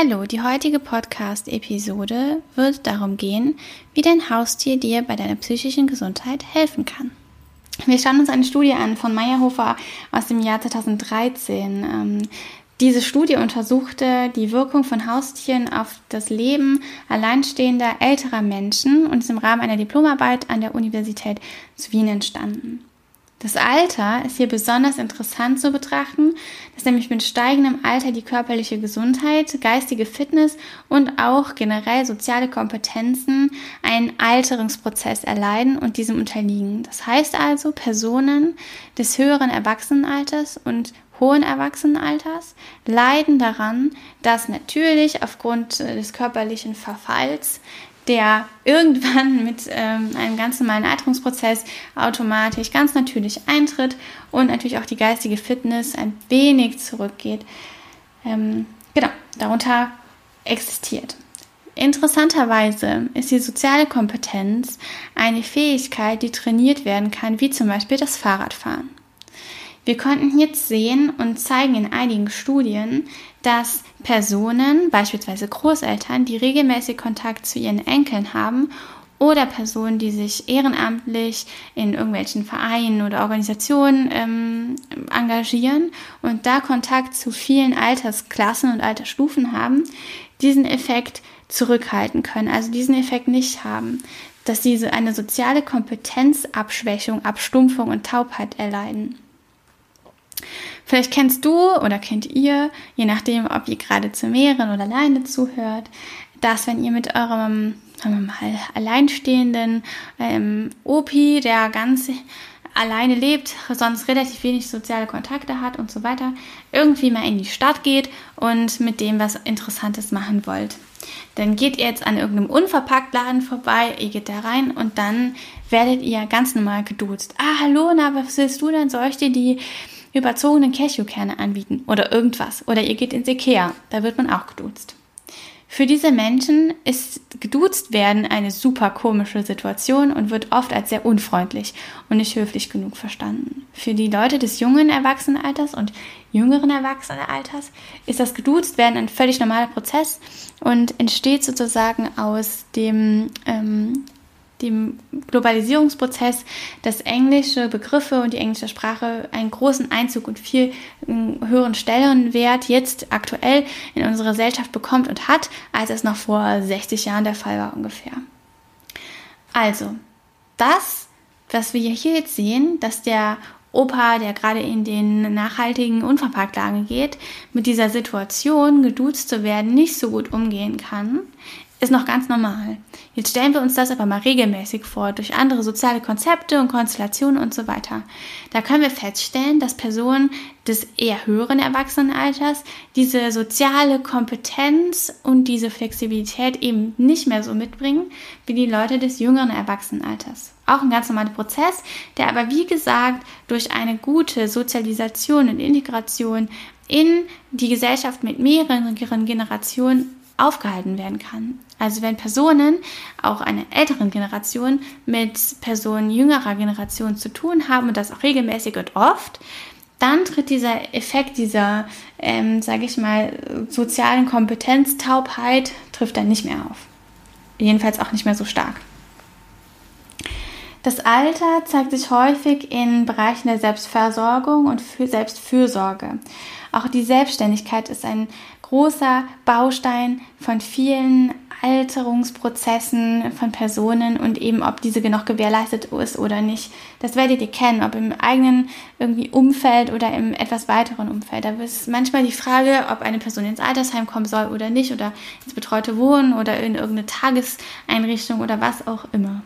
Hallo, die heutige Podcast-Episode wird darum gehen, wie dein Haustier dir bei deiner psychischen Gesundheit helfen kann. Wir schauen uns eine Studie an von Meyerhofer aus dem Jahr 2013. Ähm, diese Studie untersuchte die Wirkung von Haustieren auf das Leben alleinstehender älterer Menschen und ist im Rahmen einer Diplomarbeit an der Universität zu Wien entstanden. Das Alter ist hier besonders interessant zu betrachten, dass nämlich mit steigendem Alter die körperliche Gesundheit, geistige Fitness und auch generell soziale Kompetenzen einen Alterungsprozess erleiden und diesem unterliegen. Das heißt also, Personen des höheren Erwachsenenalters und hohen Erwachsenenalters leiden daran, dass natürlich aufgrund des körperlichen Verfalls der irgendwann mit ähm, einem ganz normalen Alterungsprozess automatisch ganz natürlich eintritt und natürlich auch die geistige Fitness ein wenig zurückgeht. Ähm, genau, darunter existiert. Interessanterweise ist die soziale Kompetenz eine Fähigkeit, die trainiert werden kann, wie zum Beispiel das Fahrradfahren. Wir konnten jetzt sehen und zeigen in einigen Studien, dass Personen, beispielsweise Großeltern, die regelmäßig Kontakt zu ihren Enkeln haben oder Personen, die sich ehrenamtlich in irgendwelchen Vereinen oder Organisationen ähm, engagieren und da Kontakt zu vielen Altersklassen und Altersstufen haben, diesen Effekt zurückhalten können, also diesen Effekt nicht haben, dass diese eine soziale Kompetenzabschwächung, Abstumpfung und Taubheit erleiden. Vielleicht kennst du oder kennt ihr, je nachdem, ob ihr gerade zu mehreren oder alleine zuhört, dass wenn ihr mit eurem, sagen wir mal, alleinstehenden ähm, Opi, der ganz alleine lebt, sonst relativ wenig soziale Kontakte hat und so weiter, irgendwie mal in die Stadt geht und mit dem was Interessantes machen wollt. Dann geht ihr jetzt an irgendeinem Unverpacktladen vorbei, ihr geht da rein und dann werdet ihr ganz normal geduzt. Ah, hallo, na, was willst du denn? Soll ich dir die überzogenen Cashewkerne anbieten oder irgendwas. Oder ihr geht ins Ikea, da wird man auch geduzt. Für diese Menschen ist geduzt werden eine super komische Situation und wird oft als sehr unfreundlich und nicht höflich genug verstanden. Für die Leute des jungen Erwachsenenalters und jüngeren Erwachsenenalters ist das geduzt werden ein völlig normaler Prozess und entsteht sozusagen aus dem ähm, dem Globalisierungsprozess, dass englische Begriffe und die englische Sprache einen großen Einzug und viel höheren Stellenwert jetzt aktuell in unserer Gesellschaft bekommt und hat, als es noch vor 60 Jahren der Fall war ungefähr. Also, das, was wir hier jetzt sehen, dass der Opa, der gerade in den nachhaltigen Unverpacktlagen geht, mit dieser Situation, geduzt zu werden, nicht so gut umgehen kann, ist noch ganz normal. Jetzt stellen wir uns das aber mal regelmäßig vor, durch andere soziale Konzepte und Konstellationen und so weiter. Da können wir feststellen, dass Personen des eher höheren Erwachsenenalters diese soziale Kompetenz und diese Flexibilität eben nicht mehr so mitbringen wie die Leute des jüngeren Erwachsenenalters. Auch ein ganz normaler Prozess, der aber wie gesagt durch eine gute Sozialisation und Integration in die Gesellschaft mit mehreren Generationen aufgehalten werden kann. Also wenn Personen, auch einer älteren Generation, mit Personen jüngerer Generation zu tun haben und das auch regelmäßig und oft, dann tritt dieser Effekt dieser, ähm, sage ich mal, sozialen Kompetenztaubheit, trifft dann nicht mehr auf. Jedenfalls auch nicht mehr so stark. Das Alter zeigt sich häufig in Bereichen der Selbstversorgung und Selbstfürsorge. Auch die Selbstständigkeit ist ein großer Baustein von vielen Alterungsprozessen von Personen und eben ob diese noch gewährleistet ist oder nicht. Das werdet ihr kennen, ob im eigenen irgendwie Umfeld oder im etwas weiteren Umfeld. Da ist manchmal die Frage, ob eine Person ins Altersheim kommen soll oder nicht oder ins betreute Wohnen oder in irgendeine Tageseinrichtung oder was auch immer.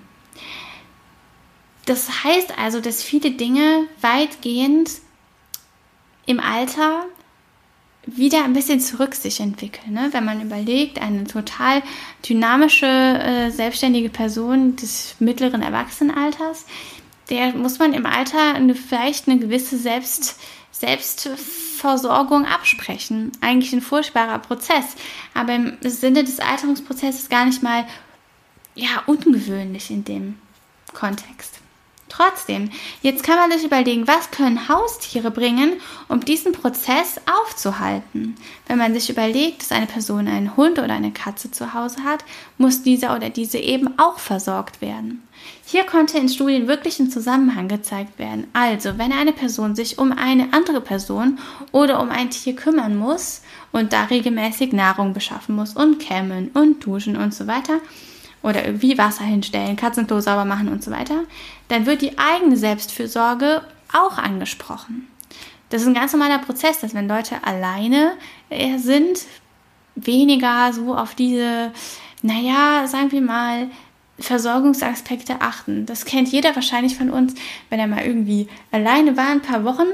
Das heißt also, dass viele Dinge weitgehend im Alter wieder ein bisschen zurück sich entwickeln. Ne? Wenn man überlegt, eine total dynamische, äh, selbstständige Person des mittleren Erwachsenenalters, der muss man im Alter eine, vielleicht eine gewisse Selbst, Selbstversorgung absprechen. Eigentlich ein furchtbarer Prozess, aber im Sinne des Alterungsprozesses gar nicht mal ja, ungewöhnlich in dem Kontext. Trotzdem, jetzt kann man sich überlegen, was können Haustiere bringen, um diesen Prozess aufzuhalten. Wenn man sich überlegt, dass eine Person einen Hund oder eine Katze zu Hause hat, muss dieser oder diese eben auch versorgt werden. Hier konnte in Studien wirklich ein Zusammenhang gezeigt werden. Also, wenn eine Person sich um eine andere Person oder um ein Tier kümmern muss und da regelmäßig Nahrung beschaffen muss und kämmen und duschen und so weiter, oder irgendwie Wasser hinstellen, Katzenklo sauber machen und so weiter, dann wird die eigene Selbstfürsorge auch angesprochen. Das ist ein ganz normaler Prozess, dass wenn Leute alleine äh, sind, weniger so auf diese, naja, sagen wir mal, Versorgungsaspekte achten. Das kennt jeder wahrscheinlich von uns, wenn er mal irgendwie alleine war, ein paar Wochen,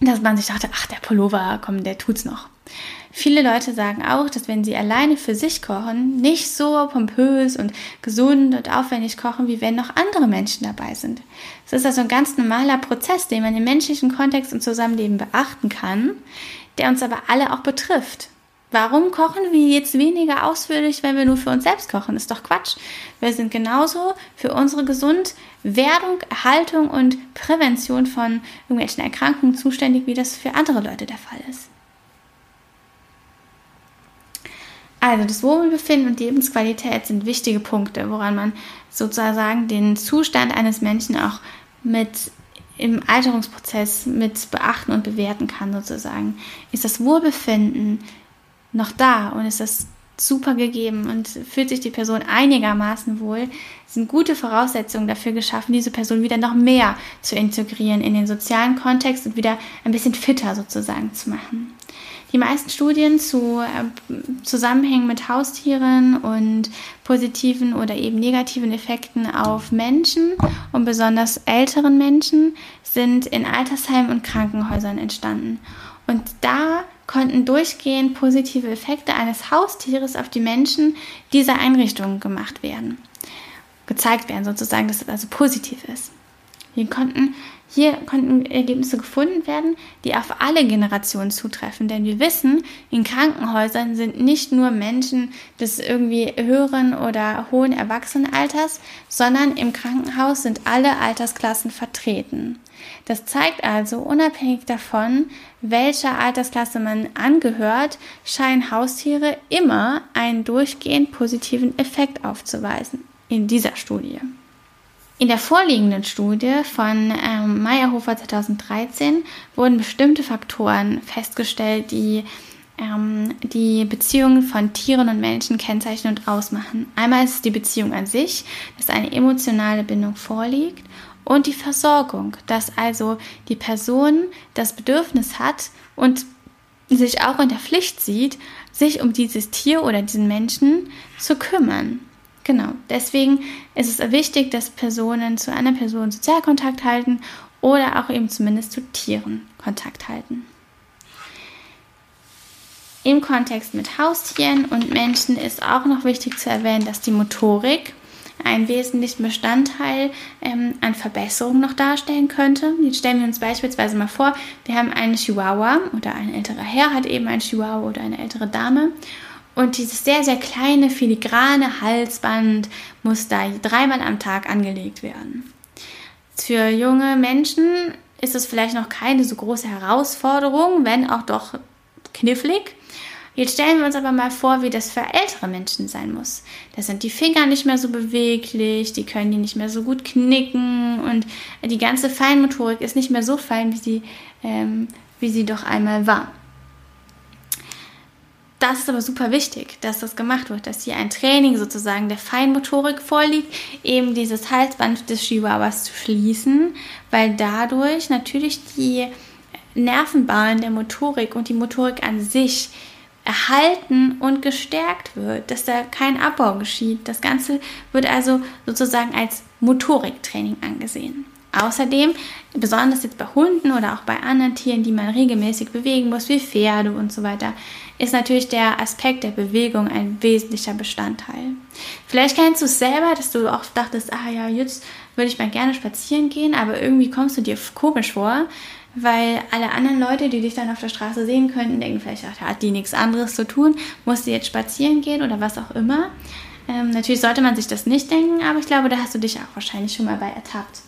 dass man sich dachte, ach, der Pullover, komm, der tut's noch. Viele Leute sagen auch, dass wenn sie alleine für sich kochen, nicht so pompös und gesund und aufwendig kochen, wie wenn noch andere Menschen dabei sind. Es ist also ein ganz normaler Prozess, den man im menschlichen Kontext und Zusammenleben beachten kann, der uns aber alle auch betrifft. Warum kochen wir jetzt weniger ausführlich, wenn wir nur für uns selbst kochen? Ist doch Quatsch. Wir sind genauso für unsere Gesundwerdung, Erhaltung und Prävention von irgendwelchen Erkrankungen zuständig, wie das für andere Leute der Fall ist. Also das Wohlbefinden und die Lebensqualität sind wichtige Punkte, woran man sozusagen den Zustand eines Menschen auch mit im Alterungsprozess mit beachten und bewerten kann sozusagen. Ist das Wohlbefinden noch da und ist das super gegeben und fühlt sich die Person einigermaßen wohl, sind gute Voraussetzungen dafür geschaffen, diese Person wieder noch mehr zu integrieren in den sozialen Kontext und wieder ein bisschen fitter sozusagen zu machen. Die meisten Studien zu äh, Zusammenhängen mit Haustieren und positiven oder eben negativen Effekten auf Menschen und besonders älteren Menschen sind in Altersheimen und Krankenhäusern entstanden. Und da konnten durchgehend positive Effekte eines Haustieres auf die Menschen dieser Einrichtungen gemacht werden. Gezeigt werden sozusagen, dass es also positiv ist. Wir konnten hier konnten Ergebnisse gefunden werden, die auf alle Generationen zutreffen, denn wir wissen, in Krankenhäusern sind nicht nur Menschen des irgendwie höheren oder hohen Erwachsenenalters, sondern im Krankenhaus sind alle Altersklassen vertreten. Das zeigt also, unabhängig davon, welcher Altersklasse man angehört, scheinen Haustiere immer einen durchgehend positiven Effekt aufzuweisen in dieser Studie. In der vorliegenden Studie von ähm, Meyerhofer 2013 wurden bestimmte Faktoren festgestellt, die ähm, die Beziehungen von Tieren und Menschen kennzeichnen und ausmachen. Einmal ist es die Beziehung an sich, dass eine emotionale Bindung vorliegt und die Versorgung, dass also die Person das Bedürfnis hat und sich auch in der Pflicht sieht, sich um dieses Tier oder diesen Menschen zu kümmern. Genau, deswegen ist es wichtig, dass Personen zu einer Person Sozialkontakt halten oder auch eben zumindest zu Tieren Kontakt halten. Im Kontext mit Haustieren und Menschen ist auch noch wichtig zu erwähnen, dass die Motorik einen wesentlichen Bestandteil ähm, an Verbesserung noch darstellen könnte. Jetzt stellen wir uns beispielsweise mal vor, wir haben einen Chihuahua oder ein älterer Herr hat eben einen Chihuahua oder eine ältere Dame und dieses sehr, sehr kleine, filigrane Halsband muss da dreimal am Tag angelegt werden. Für junge Menschen ist es vielleicht noch keine so große Herausforderung, wenn auch doch knifflig. Jetzt stellen wir uns aber mal vor, wie das für ältere Menschen sein muss. Da sind die Finger nicht mehr so beweglich, die können die nicht mehr so gut knicken und die ganze Feinmotorik ist nicht mehr so fein, wie sie, ähm, wie sie doch einmal war das ist aber super wichtig, dass das gemacht wird, dass hier ein Training sozusagen der Feinmotorik vorliegt, eben dieses Halsband des Chihuahuas zu schließen, weil dadurch natürlich die Nervenbahnen der Motorik und die Motorik an sich erhalten und gestärkt wird, dass da kein Abbau geschieht. Das Ganze wird also sozusagen als Motoriktraining angesehen. Außerdem, besonders jetzt bei Hunden oder auch bei anderen Tieren, die man regelmäßig bewegen muss, wie Pferde und so weiter, ist natürlich der Aspekt der Bewegung ein wesentlicher Bestandteil. Vielleicht kennst du es selber, dass du auch dachtest, ah ja, jetzt würde ich mal gerne spazieren gehen, aber irgendwie kommst du dir komisch vor, weil alle anderen Leute, die dich dann auf der Straße sehen könnten, denken vielleicht, ach, hat die nichts anderes zu tun, musst du jetzt spazieren gehen oder was auch immer. Ähm, natürlich sollte man sich das nicht denken, aber ich glaube, da hast du dich auch wahrscheinlich schon mal bei ertappt.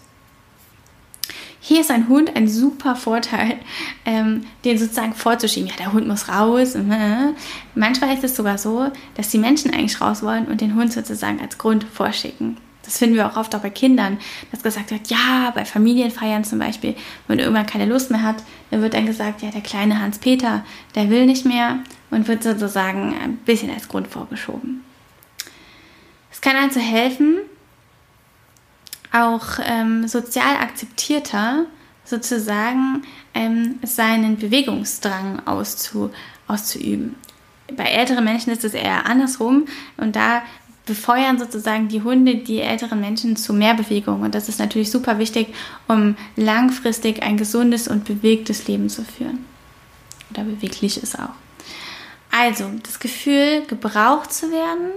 Hier ist ein Hund ein super Vorteil, ähm, den sozusagen vorzuschieben. Ja, der Hund muss raus. Äh. Manchmal ist es sogar so, dass die Menschen eigentlich raus wollen und den Hund sozusagen als Grund vorschicken. Das finden wir auch oft auch bei Kindern, dass gesagt wird, ja, bei Familienfeiern zum Beispiel, wenn irgendwann keine Lust mehr hat, dann wird dann gesagt, ja, der kleine Hans-Peter, der will nicht mehr und wird sozusagen ein bisschen als Grund vorgeschoben. Es kann also helfen, auch ähm, sozial akzeptierter sozusagen ähm, seinen Bewegungsdrang auszu, auszuüben. Bei älteren Menschen ist es eher andersrum und da befeuern sozusagen die Hunde die älteren Menschen zu mehr Bewegung. Und das ist natürlich super wichtig, um langfristig ein gesundes und bewegtes Leben zu führen. Oder bewegliches auch. Also, das Gefühl, gebraucht zu werden,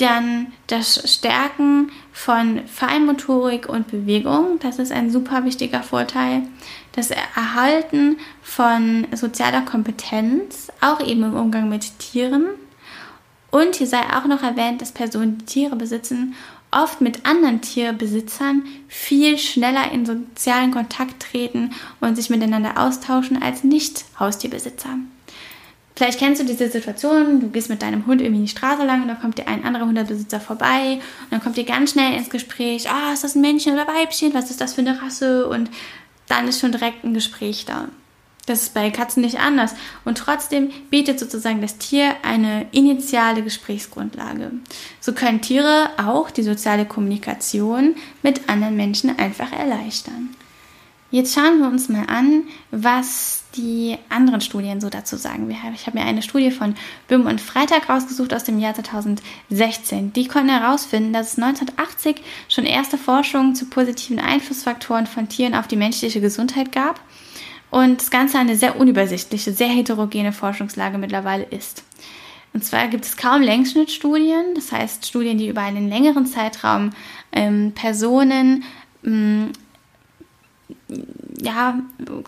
dann das Stärken von Feinmotorik und Bewegung, das ist ein super wichtiger Vorteil. Das Erhalten von sozialer Kompetenz, auch eben im Umgang mit Tieren, und hier sei auch noch erwähnt, dass Personen, die Tiere besitzen, oft mit anderen Tierbesitzern viel schneller in sozialen Kontakt treten und sich miteinander austauschen als Nicht-Haustierbesitzer. Vielleicht kennst du diese Situation, du gehst mit deinem Hund irgendwie die Straße lang und dann kommt dir ein anderer Hundebesitzer vorbei und dann kommt ihr ganz schnell ins Gespräch, ah, ist das ein Männchen oder Weibchen, was ist das für eine Rasse und dann ist schon direkt ein Gespräch da. Das ist bei Katzen nicht anders. Und trotzdem bietet sozusagen das Tier eine initiale Gesprächsgrundlage. So können Tiere auch die soziale Kommunikation mit anderen Menschen einfach erleichtern. Jetzt schauen wir uns mal an, was die anderen Studien so dazu sagen. Ich habe mir eine Studie von Böhm und Freitag rausgesucht aus dem Jahr 2016. Die konnten herausfinden, dass es 1980 schon erste Forschungen zu positiven Einflussfaktoren von Tieren auf die menschliche Gesundheit gab und das Ganze eine sehr unübersichtliche, sehr heterogene Forschungslage mittlerweile ist. Und zwar gibt es kaum Längsschnittstudien, das heißt Studien, die über einen längeren Zeitraum ähm, Personen ähm, ja,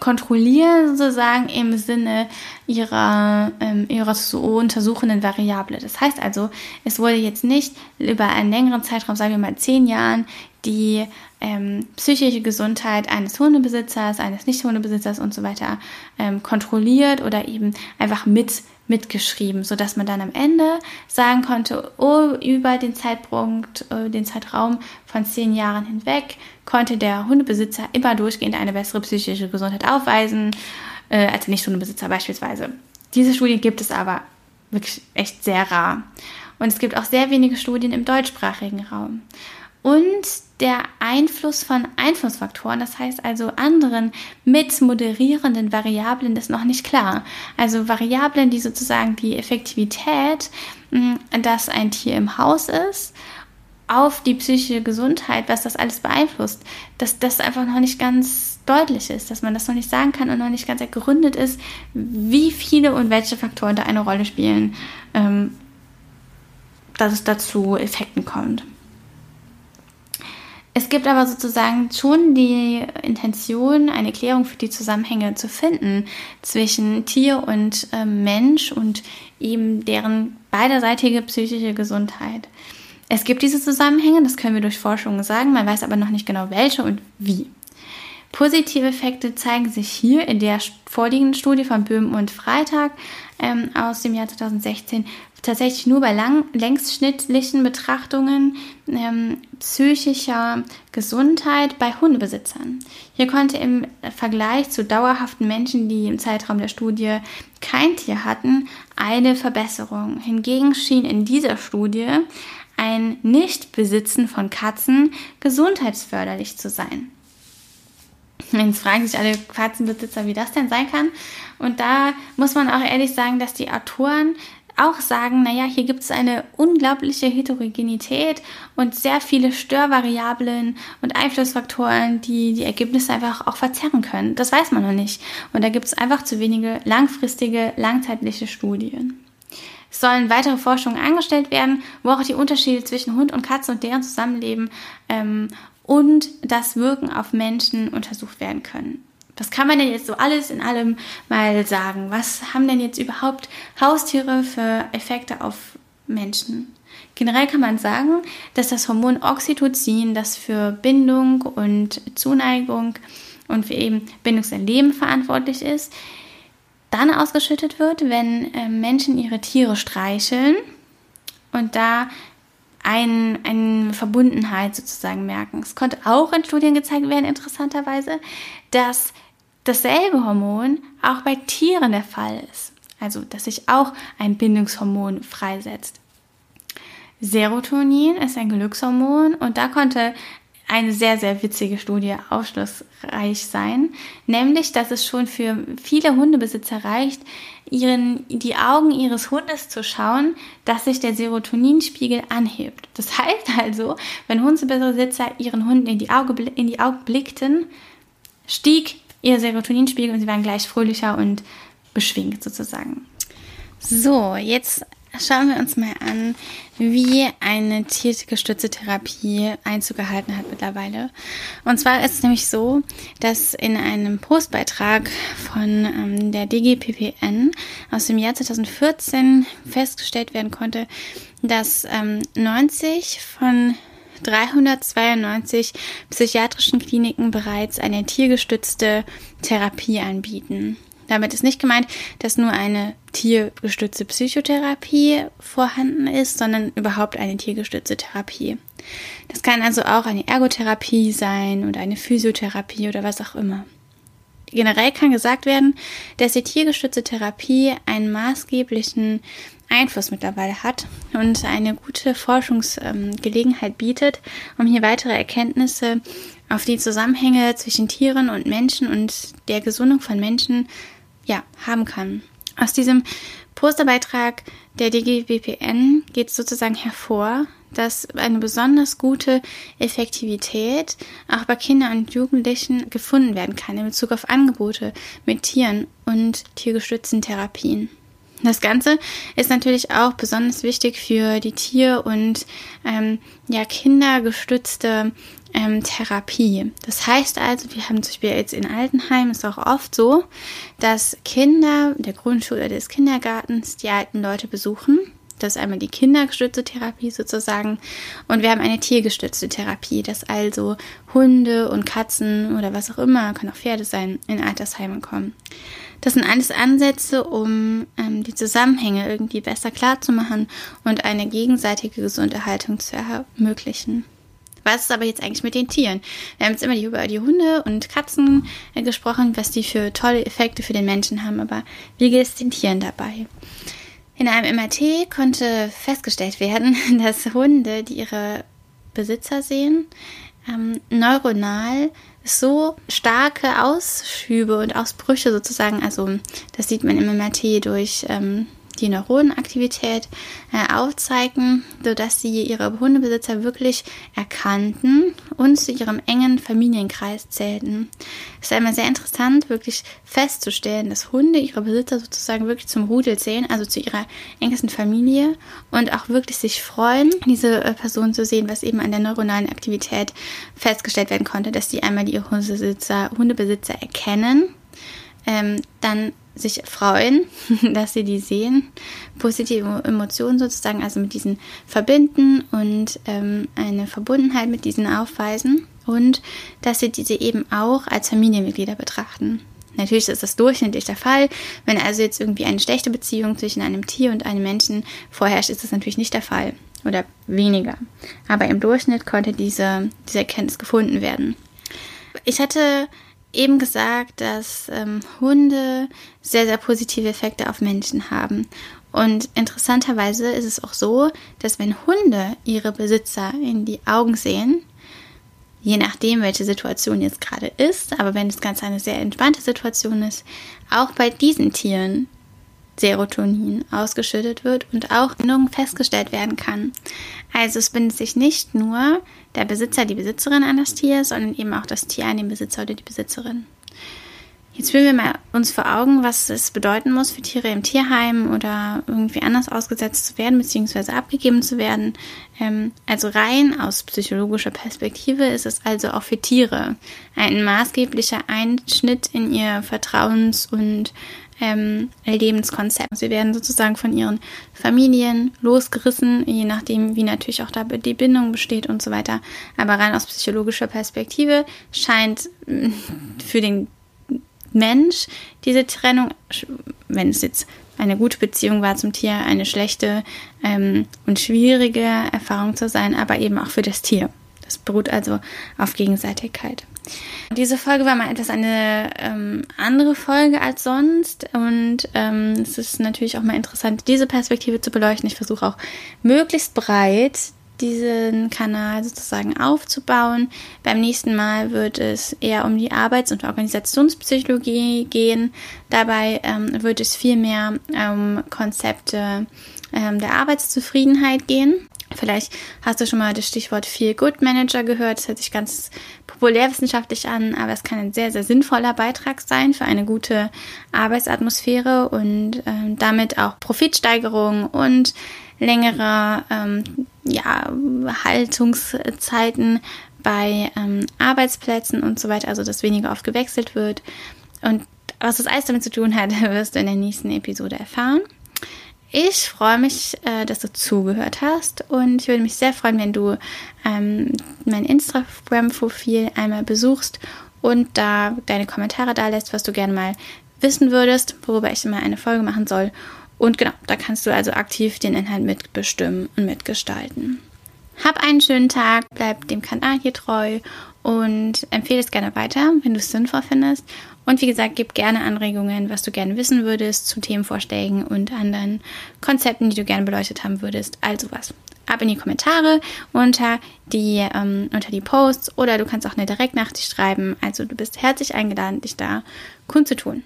kontrollieren, sozusagen im Sinne ihrer, ähm, ihrer zu untersuchenden Variable. Das heißt also, es wurde jetzt nicht über einen längeren Zeitraum, sagen wir mal zehn Jahren, die ähm, psychische Gesundheit eines Hundebesitzers, eines Nicht-Hundebesitzers und so weiter ähm, kontrolliert oder eben einfach mit mitgeschrieben, so dass man dann am Ende sagen konnte, oh, über den Zeitpunkt, äh, den Zeitraum von zehn Jahren hinweg konnte der Hundebesitzer immer durchgehend eine bessere psychische Gesundheit aufweisen, äh, als der Nicht-Hundebesitzer beispielsweise. Diese Studien gibt es aber wirklich echt sehr rar. Und es gibt auch sehr wenige Studien im deutschsprachigen Raum und der Einfluss von Einflussfaktoren, das heißt also anderen mit moderierenden Variablen, ist noch nicht klar. Also Variablen, die sozusagen die Effektivität, hm, dass ein Tier im Haus ist, auf die psychische Gesundheit, was das alles beeinflusst, dass das einfach noch nicht ganz deutlich ist, dass man das noch nicht sagen kann und noch nicht ganz ergründet ist, wie viele und welche Faktoren da eine Rolle spielen, ähm, dass es dazu Effekten kommt. Es gibt aber sozusagen schon die Intention, eine Klärung für die Zusammenhänge zu finden zwischen Tier und äh, Mensch und eben deren beiderseitige psychische Gesundheit. Es gibt diese Zusammenhänge, das können wir durch Forschung sagen, man weiß aber noch nicht genau welche und wie. Positive Effekte zeigen sich hier in der vorliegenden Studie von Böhm und Freitag ähm, aus dem Jahr 2016 tatsächlich nur bei lang, längsschnittlichen Betrachtungen ähm, psychischer Gesundheit bei Hundebesitzern. Hier konnte im Vergleich zu dauerhaften Menschen, die im Zeitraum der Studie kein Tier hatten, eine Verbesserung. Hingegen schien in dieser Studie ein Nichtbesitzen von Katzen gesundheitsförderlich zu sein. Jetzt fragen sich alle Katzenbesitzer, wie das denn sein kann. Und da muss man auch ehrlich sagen, dass die Autoren auch sagen, naja, hier gibt es eine unglaubliche Heterogenität und sehr viele Störvariablen und Einflussfaktoren, die die Ergebnisse einfach auch verzerren können. Das weiß man noch nicht. Und da gibt es einfach zu wenige langfristige, langzeitliche Studien. Es sollen weitere Forschungen angestellt werden, wo auch die Unterschiede zwischen Hund und Katze und deren Zusammenleben ähm, und das Wirken auf Menschen untersucht werden können. Was kann man denn jetzt so alles in allem mal sagen? Was haben denn jetzt überhaupt Haustiere für Effekte auf Menschen? Generell kann man sagen, dass das Hormon Oxytocin, das für Bindung und Zuneigung und für eben Bindungserleben verantwortlich ist, dann ausgeschüttet wird, wenn äh, Menschen ihre Tiere streicheln und da ein, eine Verbundenheit sozusagen merken. Es konnte auch in Studien gezeigt werden, interessanterweise, dass dasselbe Hormon auch bei Tieren der Fall ist. Also, dass sich auch ein Bindungshormon freisetzt. Serotonin ist ein Glückshormon und da konnte eine sehr, sehr witzige Studie aufschlussreich sein, nämlich, dass es schon für viele Hundebesitzer reicht, ihren, die Augen ihres Hundes zu schauen, dass sich der Serotoninspiegel anhebt. Das heißt also, wenn Hundebesitzer ihren Hunden in die, Auge, in die Augen blickten, stieg ihr Serotoninspiegel und sie waren gleich fröhlicher und beschwingt sozusagen. So, jetzt schauen wir uns mal an, wie eine tiergestützte Therapie Einzug gehalten hat mittlerweile. Und zwar ist es nämlich so, dass in einem Postbeitrag von ähm, der DGPPN aus dem Jahr 2014 festgestellt werden konnte, dass ähm, 90 von 392 psychiatrischen Kliniken bereits eine tiergestützte Therapie anbieten. Damit ist nicht gemeint, dass nur eine tiergestützte Psychotherapie vorhanden ist, sondern überhaupt eine tiergestützte Therapie. Das kann also auch eine Ergotherapie sein oder eine Physiotherapie oder was auch immer. Generell kann gesagt werden, dass die tiergestützte Therapie einen maßgeblichen Einfluss mittlerweile hat und eine gute Forschungsgelegenheit bietet, um hier weitere Erkenntnisse auf die Zusammenhänge zwischen Tieren und Menschen und der Gesundung von Menschen ja, haben kann. Aus diesem Posterbeitrag der DGWPN geht sozusagen hervor, dass eine besonders gute Effektivität auch bei Kindern und Jugendlichen gefunden werden kann in Bezug auf Angebote mit Tieren und tiergestützten Therapien. Das Ganze ist natürlich auch besonders wichtig für die Tier- und ähm, ja, kindergestützte ähm, Therapie. Das heißt also, wir haben zum Beispiel jetzt in Altenheim ist auch oft so, dass Kinder der Grundschule oder des Kindergartens die alten Leute besuchen. Das ist einmal die kindergestützte Therapie sozusagen. Und wir haben eine tiergestützte Therapie, dass also Hunde und Katzen oder was auch immer, kann auch Pferde sein, in Altersheime kommen. Das sind alles Ansätze, um ähm, die Zusammenhänge irgendwie besser klarzumachen und eine gegenseitige Gesunderhaltung zu ermöglichen. Was ist aber jetzt eigentlich mit den Tieren? Wir haben jetzt immer über die Hunde und Katzen äh, gesprochen, was die für tolle Effekte für den Menschen haben, aber wie geht es den Tieren dabei? In einem MRT konnte festgestellt werden, dass Hunde, die ihre Besitzer sehen, ähm, neuronal so starke Ausschübe und Ausbrüche sozusagen, also das sieht man im MRT durch ähm, die Neuronenaktivität äh, aufzeigen, sodass sie ihre Hundebesitzer wirklich erkannten und zu ihrem engen Familienkreis zählten. Es ist einmal sehr interessant, wirklich festzustellen, dass Hunde ihre Besitzer sozusagen wirklich zum Rudel zählen, also zu ihrer engsten Familie und auch wirklich sich freuen, diese äh, Person zu sehen, was eben an der neuronalen Aktivität festgestellt werden konnte, dass die einmal die Hundebesitzer, Hundebesitzer erkennen, ähm, dann sich freuen, dass sie die sehen, positive Emotionen sozusagen, also mit diesen verbinden und ähm, eine Verbundenheit mit diesen aufweisen und dass sie diese eben auch als Familienmitglieder betrachten. Natürlich ist das durchschnittlich der Fall. Wenn also jetzt irgendwie eine schlechte Beziehung zwischen einem Tier und einem Menschen vorherrscht, ist das natürlich nicht der Fall oder weniger. Aber im Durchschnitt konnte diese, diese Erkenntnis gefunden werden. Ich hatte eben gesagt, dass ähm, Hunde sehr, sehr positive Effekte auf Menschen haben. Und interessanterweise ist es auch so, dass wenn Hunde ihre Besitzer in die Augen sehen, je nachdem, welche Situation jetzt gerade ist, aber wenn das Ganze eine sehr entspannte Situation ist, auch bei diesen Tieren Serotonin ausgeschüttet wird und auch Bindung festgestellt werden kann. Also es bindet sich nicht nur der Besitzer, die Besitzerin an das Tier, sondern eben auch das Tier an den Besitzer oder die Besitzerin. Jetzt führen wir mal uns vor Augen, was es bedeuten muss für Tiere im Tierheim oder irgendwie anders ausgesetzt zu werden bzw. abgegeben zu werden. Ähm, also rein aus psychologischer Perspektive ist es also auch für Tiere ein maßgeblicher Einschnitt in ihr Vertrauens- und ähm, Lebenskonzept. Sie werden sozusagen von ihren Familien losgerissen, je nachdem, wie natürlich auch da die Bindung besteht und so weiter. Aber rein aus psychologischer Perspektive scheint mm, für den Mensch diese Trennung, wenn es jetzt eine gute Beziehung war zum Tier, eine schlechte ähm, und schwierige Erfahrung zu sein, aber eben auch für das Tier. Das beruht also auf Gegenseitigkeit. Diese Folge war mal etwas eine ähm, andere Folge als sonst und ähm, es ist natürlich auch mal interessant, diese Perspektive zu beleuchten. Ich versuche auch möglichst breit diesen Kanal sozusagen aufzubauen. Beim nächsten Mal wird es eher um die Arbeits- und Organisationspsychologie gehen. Dabei ähm, wird es viel mehr um Konzepte ähm, der Arbeitszufriedenheit gehen. Vielleicht hast du schon mal das Stichwort Feel Good Manager gehört. Das hört sich ganz populärwissenschaftlich an, aber es kann ein sehr, sehr sinnvoller Beitrag sein für eine gute Arbeitsatmosphäre und ähm, damit auch Profitsteigerung und längere ähm, ja, Haltungszeiten bei ähm, Arbeitsplätzen und so weiter, also dass weniger oft gewechselt wird. Und was das alles damit zu tun hat, wirst du in der nächsten Episode erfahren. Ich freue mich, äh, dass du zugehört hast und ich würde mich sehr freuen, wenn du ähm, mein Instagram-Profil einmal besuchst und da deine Kommentare da lässt, was du gerne mal wissen würdest, worüber ich mal eine Folge machen soll. Und genau, da kannst du also aktiv den Inhalt mitbestimmen und mitgestalten. Hab einen schönen Tag, bleib dem Kanal hier treu und empfehle es gerne weiter, wenn du es sinnvoll findest. Und wie gesagt, gib gerne Anregungen, was du gerne wissen würdest zu Themenvorschlägen und anderen Konzepten, die du gerne beleuchtet haben würdest. Also was. Ab in die Kommentare unter die, ähm, unter die Posts oder du kannst auch eine Direktnachricht schreiben. Also du bist herzlich eingeladen, dich da kundzutun.